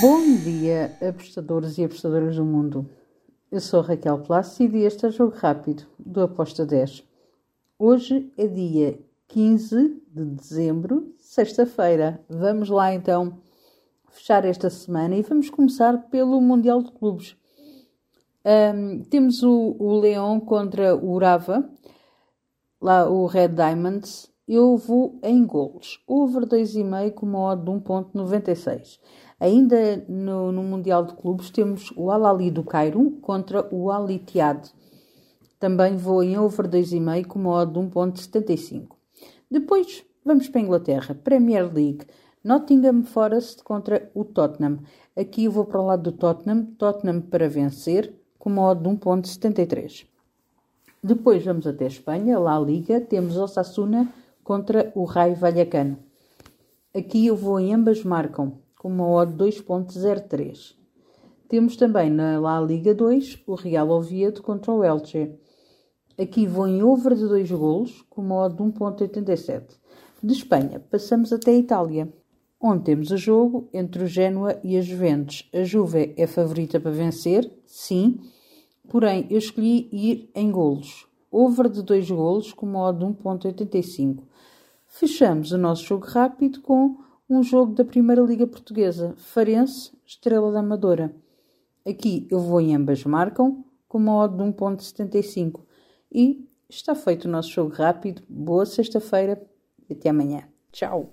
Bom dia, apostadores e apostadoras do mundo. Eu sou Raquel Plácido e este é o Jogo Rápido do Aposta 10. Hoje é dia 15 de dezembro, sexta-feira. Vamos lá então fechar esta semana e vamos começar pelo Mundial de Clubes. Um, temos o, o Leão contra o Urava, lá o Red Diamonds. Eu vou em golos. Over 2,5 com uma odd de 1.96. Ainda no, no, Mundial de Clubes temos o Al-Ali do Cairo contra o Al-Ittihad. Também vou em over 2,5 com uma odd de 1.75. Depois vamos para a Inglaterra. Premier League. Nottingham Forest contra o Tottenham. Aqui eu vou para o lado do Tottenham. Tottenham para vencer com uma odd de 1.73. Depois vamos até a Espanha, lá a Liga, temos Osasuna contra o Raio Vallecano. Aqui eu vou em ambas marcam, com uma odd 2.03. Temos também na La Liga 2 o Real Oviedo contra o Elche. Aqui vou em over de 2 golos, com uma odd de 1.87. De Espanha, passamos até a Itália, onde temos o jogo entre o Génua e a Juventus. A Juve é favorita para vencer, sim, Porém, eu escolhi ir em golos. Over de 2 golos com modo 1.85. Fechamos o nosso jogo rápido com um jogo da Primeira Liga Portuguesa, Farense, Estrela da Amadora. Aqui eu vou em ambas marcam, com modo de 1.75. E está feito o nosso jogo rápido. Boa sexta-feira e até amanhã. Tchau!